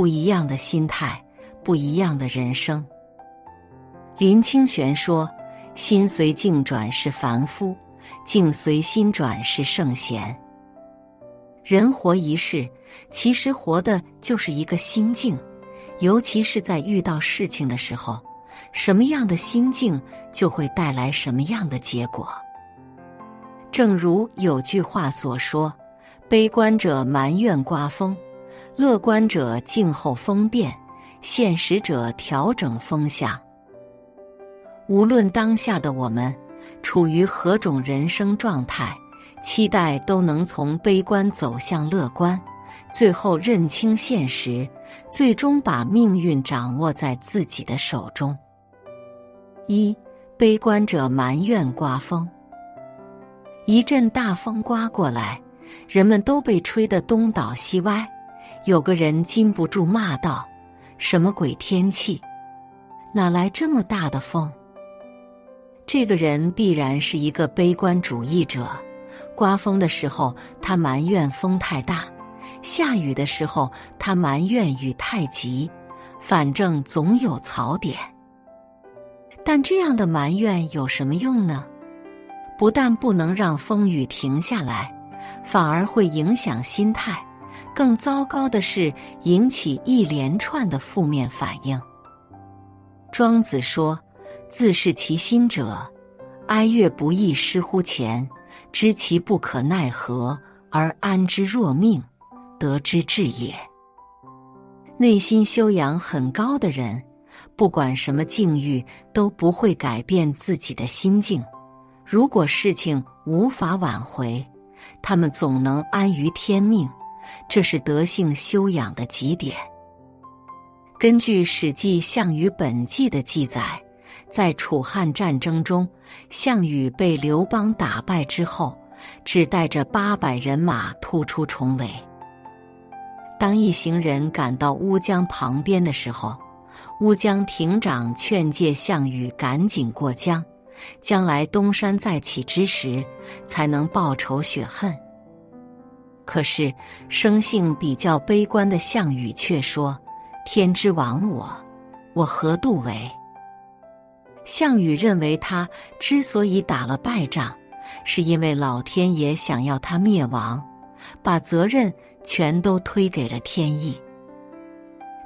不一样的心态，不一样的人生。林清玄说：“心随境转是凡夫，境随心转是圣贤。”人活一世，其实活的就是一个心境，尤其是在遇到事情的时候，什么样的心境就会带来什么样的结果。正如有句话所说：“悲观者埋怨刮风。”乐观者静候风变，现实者调整风向。无论当下的我们处于何种人生状态，期待都能从悲观走向乐观，最后认清现实，最终把命运掌握在自己的手中。一悲观者埋怨刮风，一阵大风刮过来，人们都被吹得东倒西歪。有个人禁不住骂道：“什么鬼天气？哪来这么大的风？”这个人必然是一个悲观主义者。刮风的时候，他埋怨风太大；下雨的时候，他埋怨雨太急。反正总有槽点。但这样的埋怨有什么用呢？不但不能让风雨停下来，反而会影响心态。更糟糕的是，引起一连串的负面反应。庄子说：“自是其心者，哀乐不亦失乎前？知其不可奈何而安之若命，得之至也。”内心修养很高的人，不管什么境遇，都不会改变自己的心境。如果事情无法挽回，他们总能安于天命。这是德性修养的极点。根据《史记·项羽本纪》的记载，在楚汉战争中，项羽被刘邦打败之后，只带着八百人马突出重围。当一行人赶到乌江旁边的时候，乌江亭长劝诫项羽赶紧过江，将来东山再起之时，才能报仇雪恨。可是，生性比较悲观的项羽却说：“天之亡我，我何度为？”项羽认为他之所以打了败仗，是因为老天爷想要他灭亡，把责任全都推给了天意。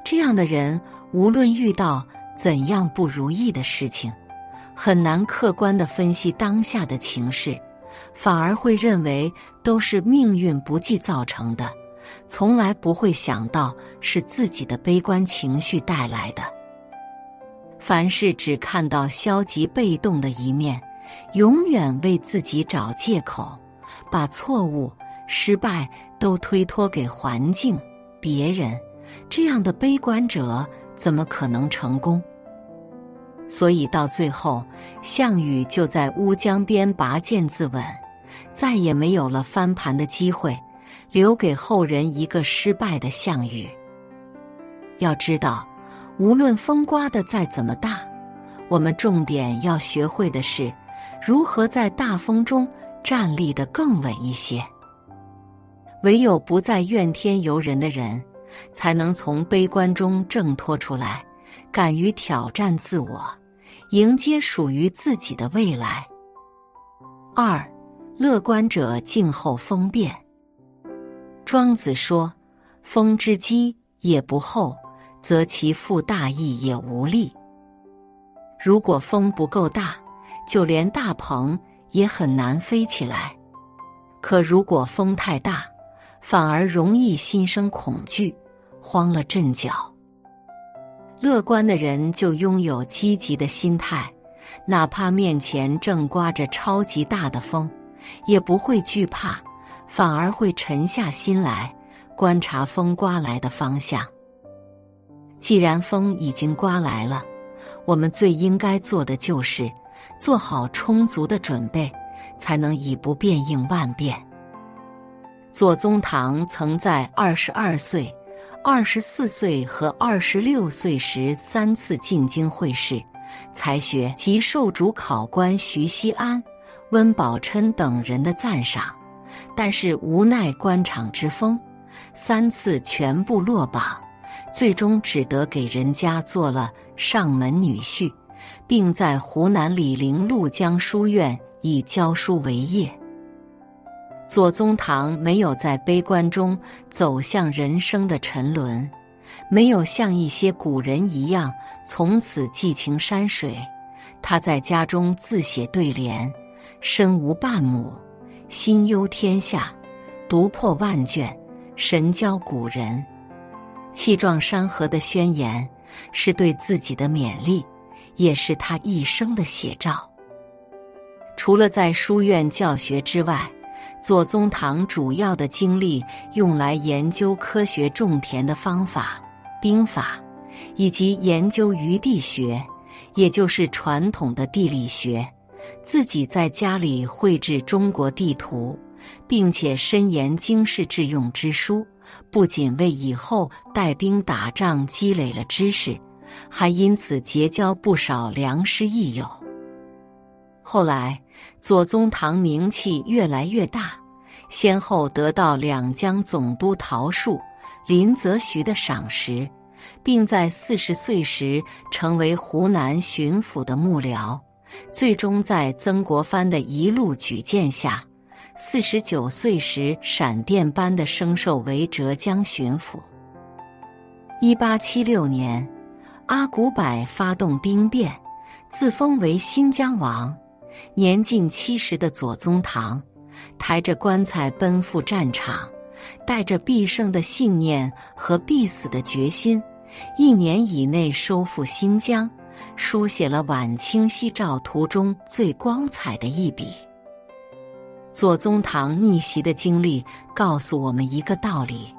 这样的人，无论遇到怎样不如意的事情，很难客观的分析当下的情势。反而会认为都是命运不济造成的，从来不会想到是自己的悲观情绪带来的。凡事只看到消极被动的一面，永远为自己找借口，把错误、失败都推脱给环境、别人，这样的悲观者怎么可能成功？所以到最后，项羽就在乌江边拔剑自刎。再也没有了翻盘的机会，留给后人一个失败的项羽。要知道，无论风刮的再怎么大，我们重点要学会的是如何在大风中站立的更稳一些。唯有不再怨天尤人的人，才能从悲观中挣脱出来，敢于挑战自我，迎接属于自己的未来。二。乐观者静候风变。庄子说：“风之积也不厚，则其负大翼也无力。如果风不够大，就连大鹏也很难飞起来。可如果风太大，反而容易心生恐惧，慌了阵脚。乐观的人就拥有积极的心态，哪怕面前正刮着超级大的风，也不会惧怕，反而会沉下心来观察风刮来的方向。既然风已经刮来了，我们最应该做的就是做好充足的准备，才能以不变应万变。左宗棠曾在二十二岁。二十四岁和二十六岁时三次进京会试，才学及受主考官徐锡安、温宝琛等人的赞赏，但是无奈官场之风，三次全部落榜，最终只得给人家做了上门女婿，并在湖南醴陵陆江书院以教书为业。左宗棠没有在悲观中走向人生的沉沦，没有像一些古人一样从此寄情山水。他在家中自写对联：“身无半亩，心忧天下；读破万卷，神交古人。”气壮山河的宣言，是对自己的勉励，也是他一生的写照。除了在书院教学之外，左宗棠主要的精力用来研究科学种田的方法、兵法，以及研究余地学，也就是传统的地理学。自己在家里绘制中国地图，并且深研经世致用之书，不仅为以后带兵打仗积累了知识，还因此结交不少良师益友。后来。左宗棠名气越来越大，先后得到两江总督陶树、林则徐的赏识，并在四十岁时成为湖南巡抚的幕僚，最终在曾国藩的一路举荐下，四十九岁时闪电般的升授为浙江巡抚。一八七六年，阿古柏发动兵变，自封为新疆王。年近七十的左宗棠，抬着棺材奔赴战场，带着必胜的信念和必死的决心，一年以内收复新疆，书写了晚清夕照图中最光彩的一笔。左宗棠逆袭的经历告诉我们一个道理：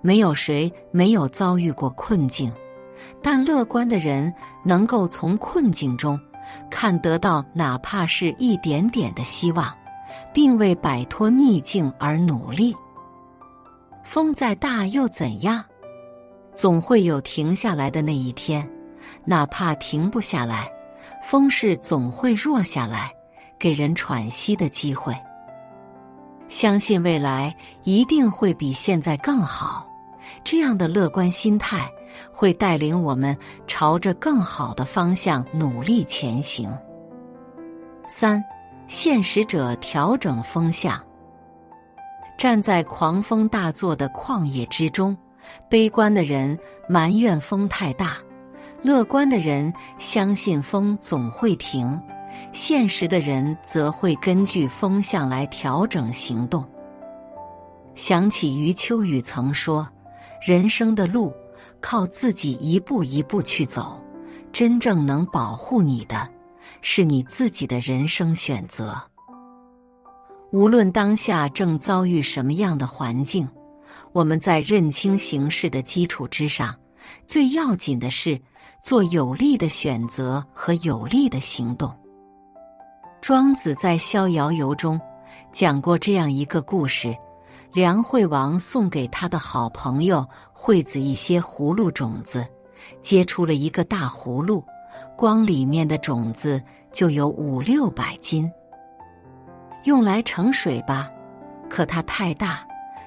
没有谁没有遭遇过困境，但乐观的人能够从困境中。看得到哪怕是一点点的希望，并为摆脱逆境而努力。风再大又怎样？总会有停下来的那一天。哪怕停不下来，风势总会弱下来，给人喘息的机会。相信未来一定会比现在更好。这样的乐观心态。会带领我们朝着更好的方向努力前行。三，现实者调整风向。站在狂风大作的旷野之中，悲观的人埋怨风太大，乐观的人相信风总会停，现实的人则会根据风向来调整行动。想起余秋雨曾说：“人生的路。”靠自己一步一步去走，真正能保护你的，是你自己的人生选择。无论当下正遭遇什么样的环境，我们在认清形势的基础之上，最要紧的是做有利的选择和有利的行动。庄子在《逍遥游》中讲过这样一个故事。梁惠王送给他的好朋友惠子一些葫芦种子，结出了一个大葫芦，光里面的种子就有五六百斤。用来盛水吧，可它太大，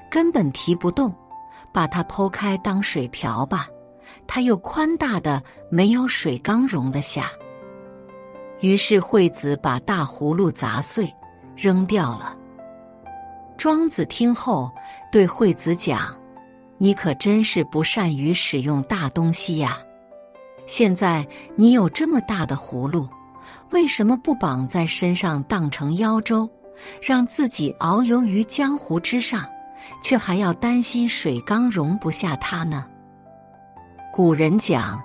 根本提不动；把它剖开当水瓢吧，它又宽大的没有水缸容得下。于是惠子把大葫芦砸碎，扔掉了。庄子听后对惠子讲：“你可真是不善于使用大东西呀！现在你有这么大的葫芦，为什么不绑在身上当成腰舟，让自己遨游于江湖之上，却还要担心水缸容不下他呢？古人讲：“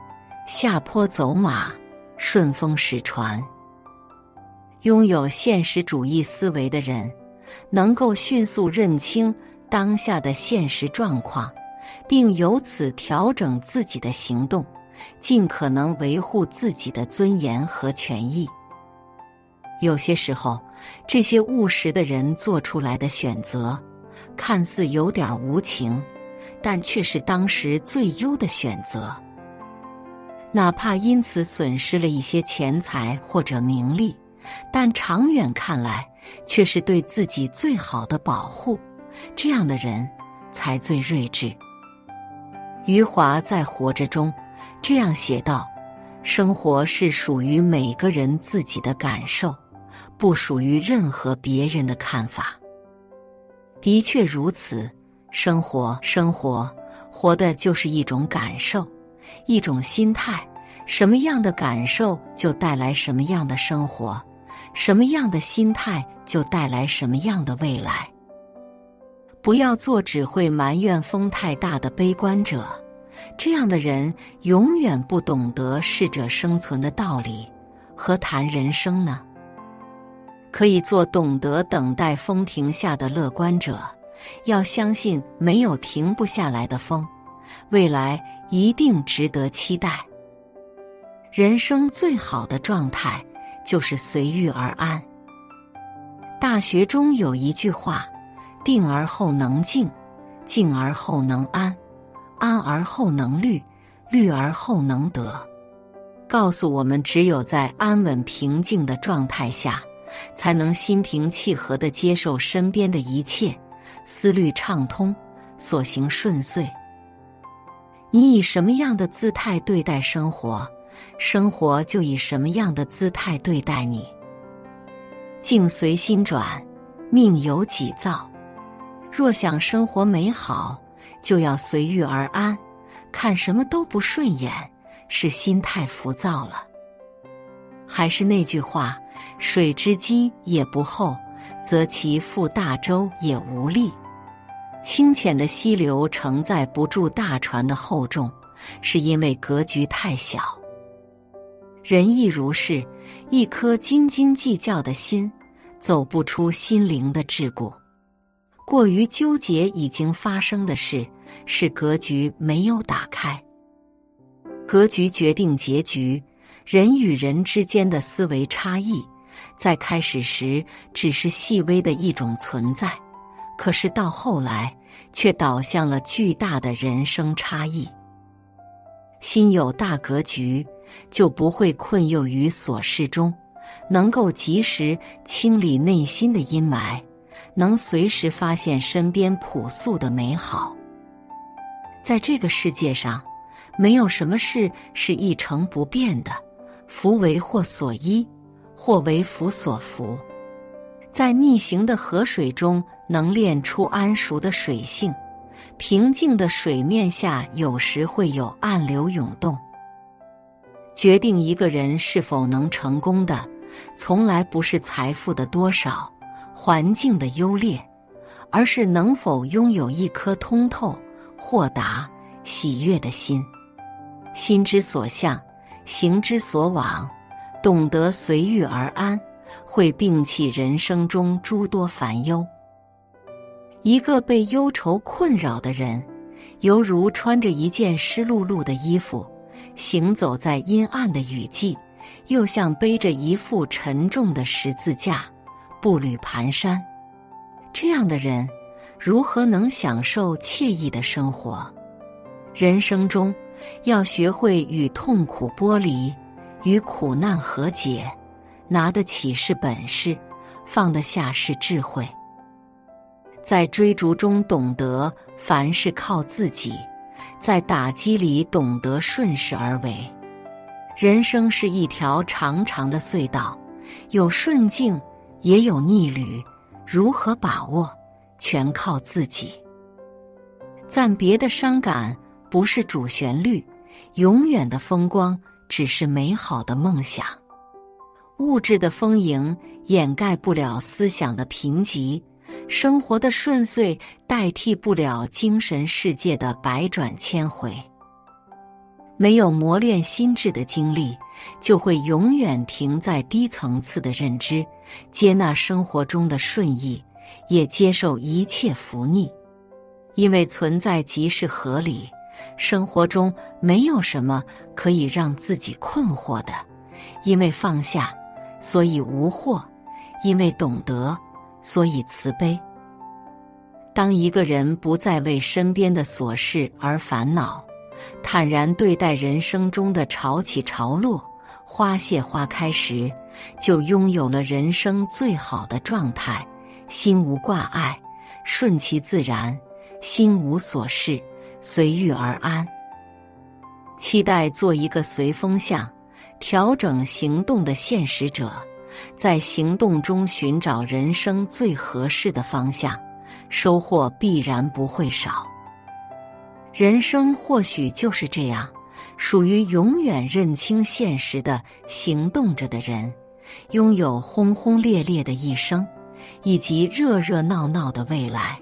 下坡走马，顺风使船。”拥有现实主义思维的人，能够迅速认清当下的现实状况，并由此调整自己的行动，尽可能维护自己的尊严和权益。有些时候，这些务实的人做出来的选择，看似有点无情，但却是当时最优的选择。哪怕因此损失了一些钱财或者名利。但长远看来，却是对自己最好的保护。这样的人才最睿智。余华在《活着》中这样写道：“生活是属于每个人自己的感受，不属于任何别人的看法。”的确如此，生活，生活，活的就是一种感受，一种心态。什么样的感受，就带来什么样的生活。什么样的心态就带来什么样的未来。不要做只会埋怨风太大的悲观者，这样的人永远不懂得适者生存的道理，何谈人生呢？可以做懂得等待风停下的乐观者，要相信没有停不下来的风，未来一定值得期待。人生最好的状态。就是随遇而安。大学中有一句话：“定而后能静，静而后能安，安而后能虑，虑而后能得。”告诉我们，只有在安稳平静的状态下，才能心平气和的接受身边的一切，思虑畅通，所行顺遂。你以什么样的姿态对待生活？生活就以什么样的姿态对待你？境随心转，命由己造。若想生活美好，就要随遇而安。看什么都不顺眼，是心态浮躁了。还是那句话：水之积也不厚，则其覆大舟也无力。清浅的溪流承载不住大船的厚重，是因为格局太小。人亦如是，一颗斤斤计较的心，走不出心灵的桎梏。过于纠结已经发生的事，是格局没有打开。格局决定结局。人与人之间的思维差异，在开始时只是细微的一种存在，可是到后来，却导向了巨大的人生差异。心有大格局。就不会困囿于琐事中，能够及时清理内心的阴霾，能随时发现身边朴素的美好。在这个世界上，没有什么事是一成不变的，福为祸所依，祸为福所伏。在逆行的河水中，能练出安熟的水性；平静的水面下，有时会有暗流涌动。决定一个人是否能成功的，从来不是财富的多少、环境的优劣，而是能否拥有一颗通透、豁达、喜悦的心。心之所向，行之所往，懂得随遇而安，会摒弃人生中诸多烦忧。一个被忧愁困扰的人，犹如穿着一件湿漉漉的衣服。行走在阴暗的雨季，又像背着一副沉重的十字架，步履蹒跚。这样的人，如何能享受惬意的生活？人生中，要学会与痛苦剥离，与苦难和解。拿得起是本事，放得下是智慧。在追逐中懂得凡事靠自己。在打击里懂得顺势而为，人生是一条长长的隧道，有顺境也有逆旅，如何把握，全靠自己。暂别的伤感不是主旋律，永远的风光只是美好的梦想。物质的丰盈掩盖不了思想的贫瘠，生活的顺遂代替不了精神世界的百转千回。没有磨练心智的经历，就会永远停在低层次的认知，接纳生活中的顺意，也接受一切福逆，因为存在即是合理。生活中没有什么可以让自己困惑的，因为放下，所以无惑；因为懂得，所以慈悲。当一个人不再为身边的琐事而烦恼，坦然对待人生中的潮起潮落、花谢花开时，就拥有了人生最好的状态：心无挂碍，顺其自然，心无所事。随遇而安，期待做一个随风向、调整行动的现实者，在行动中寻找人生最合适的方向，收获必然不会少。人生或许就是这样，属于永远认清现实的行动着的人，拥有轰轰烈烈的一生，以及热热闹闹的未来。